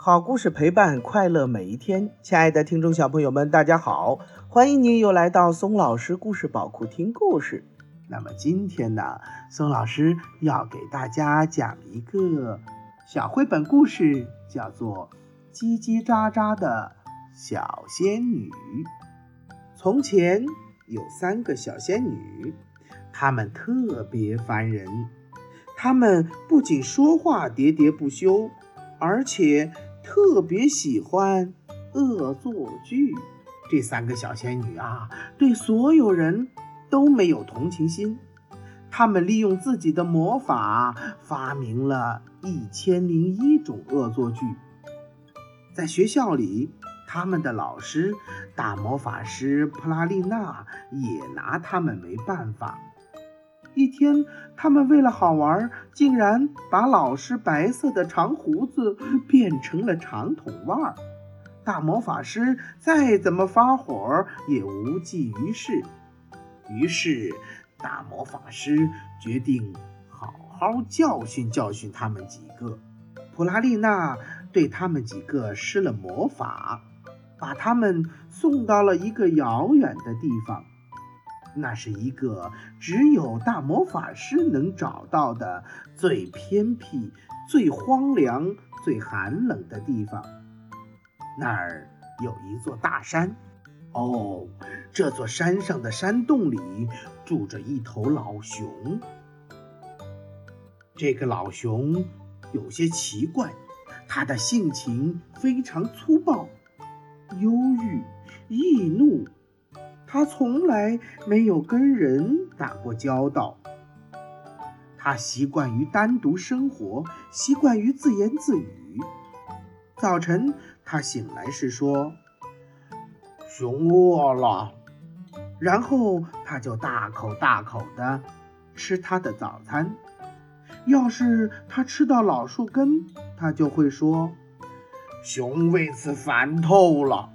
好故事陪伴快乐每一天，亲爱的听众小朋友们，大家好，欢迎您又来到松老师故事宝库听故事。那么今天呢，松老师要给大家讲一个小绘本故事，叫做《叽叽喳喳的小仙女》。从前有三个小仙女，她们特别烦人，她们不仅说话喋喋不休，而且。特别喜欢恶作剧，这三个小仙女啊，对所有人都没有同情心。她们利用自己的魔法，发明了一千零一种恶作剧。在学校里，他们的老师大魔法师普拉丽娜也拿他们没办法。一天，他们为了好玩，竟然把老师白色的长胡子变成了长筒袜。大魔法师再怎么发火也无济于事。于是，大魔法师决定好好教训教训他们几个。普拉丽娜对他们几个施了魔法，把他们送到了一个遥远的地方。那是一个只有大魔法师能找到的最偏僻、最荒凉、最寒冷的地方。那儿有一座大山。哦，这座山上的山洞里住着一头老熊。这个老熊有些奇怪，它的性情非常粗暴、忧郁、易怒。他从来没有跟人打过交道，他习惯于单独生活，习惯于自言自语。早晨，他醒来时说：“熊饿了。”然后他就大口大口地吃他的早餐。要是他吃到老树根，他就会说：“熊为此烦透了。”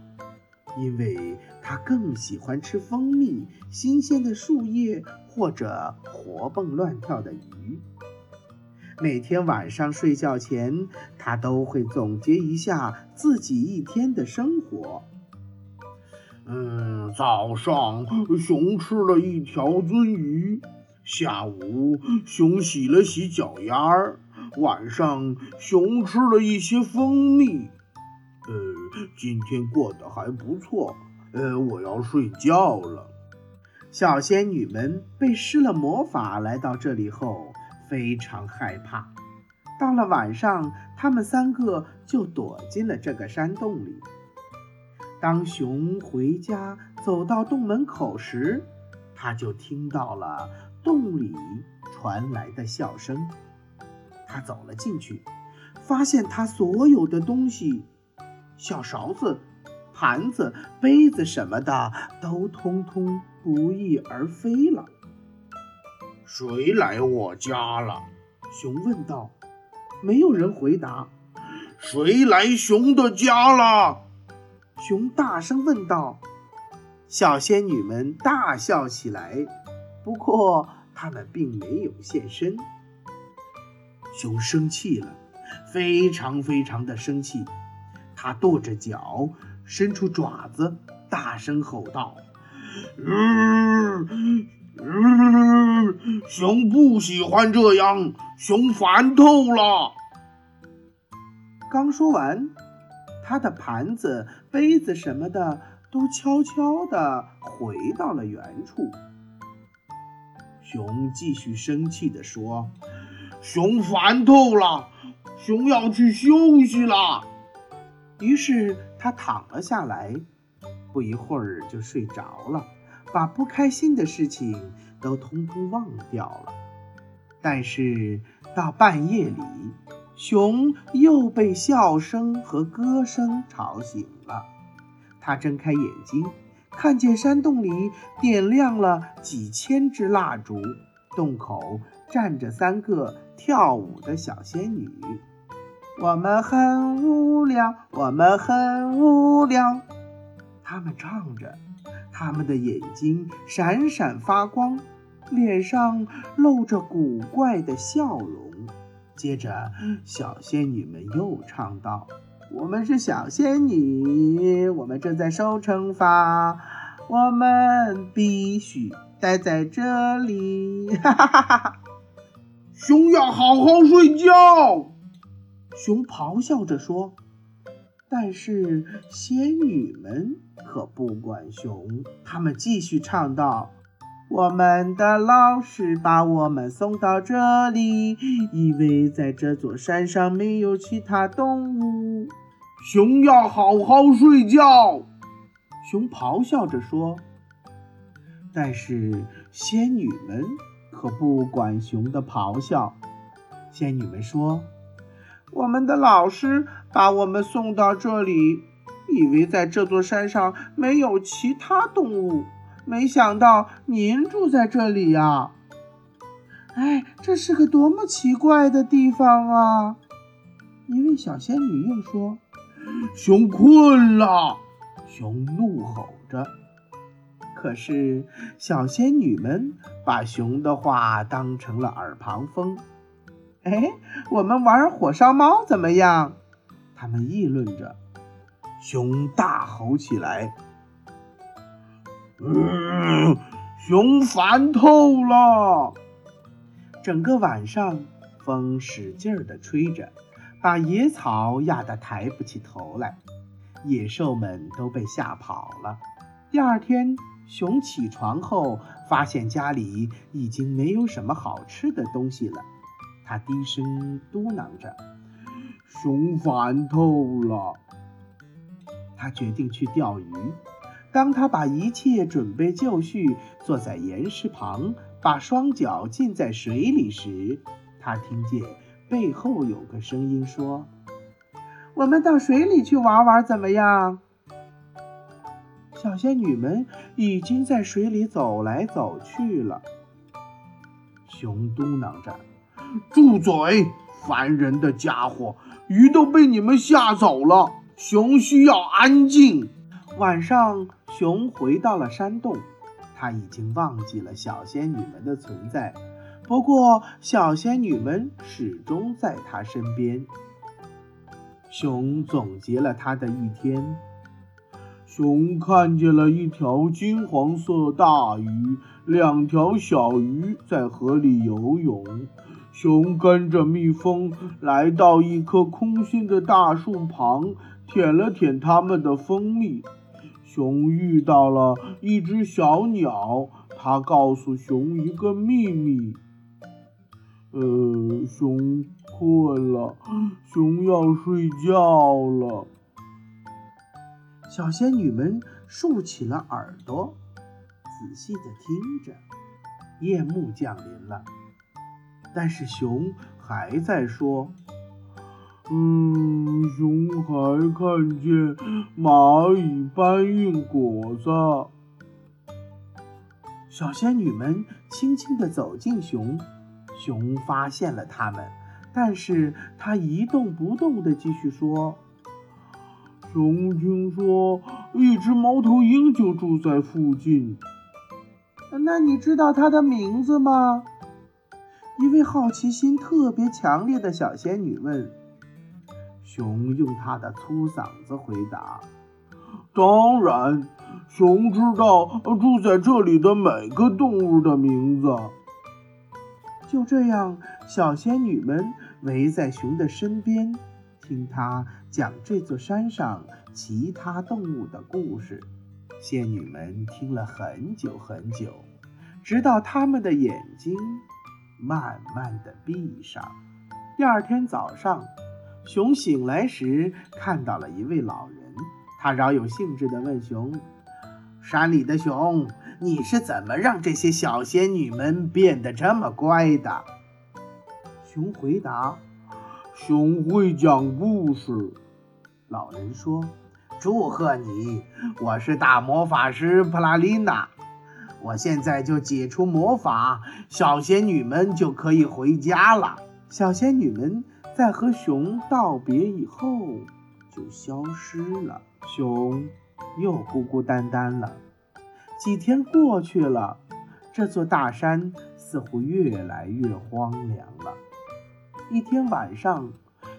因为他更喜欢吃蜂蜜、新鲜的树叶或者活蹦乱跳的鱼。每天晚上睡觉前，他都会总结一下自己一天的生活。嗯，早上熊吃了一条鳟鱼，下午熊洗了洗脚丫儿，晚上熊吃了一些蜂蜜。呃，今天过得还不错。呃，我要睡觉了。小仙女们被施了魔法，来到这里后非常害怕。到了晚上，她们三个就躲进了这个山洞里。当熊回家走到洞门口时，他就听到了洞里传来的笑声。他走了进去，发现他所有的东西。小勺子、盘子、杯子什么的都通通不翼而飞了。谁来我家了？熊问道。没有人回答。谁来熊的家了？熊大声问道。小仙女们大笑起来，不过他们并没有现身。熊生气了，非常非常的生气。他跺着脚，伸出爪子，大声吼道：“熊不喜欢这样，熊烦透了。”刚说完，他的盘子、杯子什么的都悄悄地回到了原处。熊继续生气地说：“熊烦透了，熊要去休息了。”于是他躺了下来，不一会儿就睡着了，把不开心的事情都通通忘掉了。但是到半夜里，熊又被笑声和歌声吵醒了。他睁开眼睛，看见山洞里点亮了几千支蜡烛，洞口站着三个跳舞的小仙女。我们很无聊，我们很无聊。他们唱着，他们的眼睛闪闪发光，脸上露着古怪的笑容。接着，小仙女们又唱道：“我们是小仙女，我们正在受惩罚，我们必须待在这里。哈哈哈哈哈！熊要好好睡觉，熊咆哮着说。但是仙女们可不管熊，他们继续唱道：“我们的老师把我们送到这里，以为在这座山上没有其他动物。”熊要好好睡觉，熊咆哮着说。但是仙女们可不管熊的咆哮，仙女们说。我们的老师把我们送到这里，以为在这座山上没有其他动物，没想到您住在这里呀！哎，这是个多么奇怪的地方啊！一位小仙女又说：“熊困了。”熊怒吼着。可是小仙女们把熊的话当成了耳旁风。哎，我们玩火烧猫怎么样？他们议论着。熊大吼起来：“嗯，熊烦透了！”整个晚上，风使劲儿地吹着，把野草压得抬不起头来，野兽们都被吓跑了。第二天，熊起床后，发现家里已经没有什么好吃的东西了。他低声嘟囔着：“熊烦透了。”他决定去钓鱼。当他把一切准备就绪，坐在岩石旁，把双脚浸在水里时，他听见背后有个声音说：“我们到水里去玩玩，怎么样？”小仙女们已经在水里走来走去了。熊嘟囔着。住嘴！烦人的家伙，鱼都被你们吓走了。熊需要安静。晚上，熊回到了山洞，他已经忘记了小仙女们的存在。不过，小仙女们始终在他身边。熊总结了他的一天：熊看见了一条金黄色大鱼，两条小鱼在河里游泳。熊跟着蜜蜂来到一棵空心的大树旁，舔了舔它们的蜂蜜。熊遇到了一只小鸟，它告诉熊一个秘密。呃，熊困了，熊要睡觉了。小仙女们竖起了耳朵，仔细的听着。夜幕降临了。但是熊还在说：“嗯，熊还看见蚂蚁搬运果子。”小仙女们轻轻地走近熊，熊发现了它们，但是它一动不动地继续说：“熊听说一只猫头鹰就住在附近。”那你知道它的名字吗？一位好奇心特别强烈的小仙女问：“熊用它的粗嗓子回答：‘当然，熊知道住在这里的每个动物的名字。’就这样，小仙女们围在熊的身边，听他讲这座山上其他动物的故事。仙女们听了很久很久，直到他们的眼睛。”慢慢的闭上。第二天早上，熊醒来时看到了一位老人，他饶有兴致地问熊：“山里的熊，你是怎么让这些小仙女们变得这么乖的？”熊回答：“熊会讲故事。”老人说：“祝贺你，我是大魔法师普拉丽娜。”我现在就解除魔法，小仙女们就可以回家了。小仙女们在和熊道别以后就消失了，熊又孤孤单单了。几天过去了，这座大山似乎越来越荒凉了。一天晚上，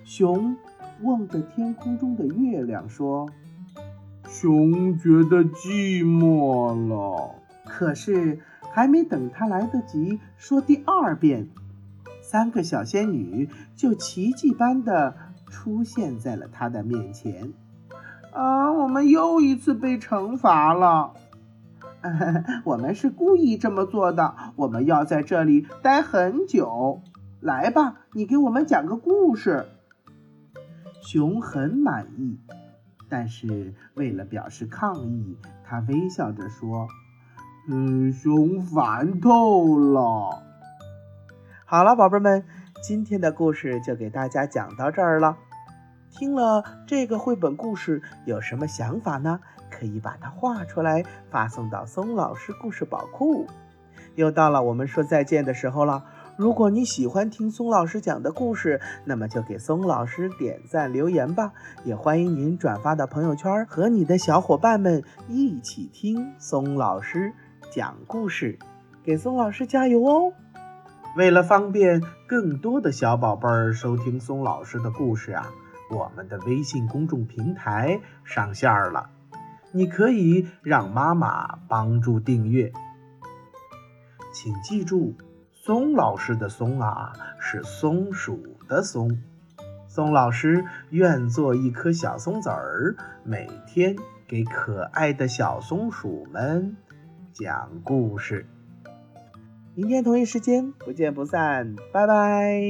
熊望着天空中的月亮说：“熊觉得寂寞了。”可是还没等他来得及说第二遍，三个小仙女就奇迹般的出现在了他的面前。啊，我们又一次被惩罚了。我们是故意这么做的。我们要在这里待很久。来吧，你给我们讲个故事。熊很满意，但是为了表示抗议，他微笑着说：“嗯，熊烦透了。”好了，宝贝们，今天的故事就给大家讲到这儿了。听了这个绘本故事，有什么想法呢？可以把它画出来，发送到松老师故事宝库。又到了我们说再见的时候了。如果你喜欢听松老师讲的故事，那么就给松老师点赞留言吧。也欢迎您转发到朋友圈，和你的小伙伴们一起听松老师讲故事，给松老师加油哦！为了方便更多的小宝贝儿收听松老师的故事啊，我们的微信公众平台上线了，你可以让妈妈帮助订阅，请记住。松老师的松啊，是松鼠的松。松老师愿做一颗小松子儿，每天给可爱的小松鼠们讲故事。明天同一时间不见不散，拜拜。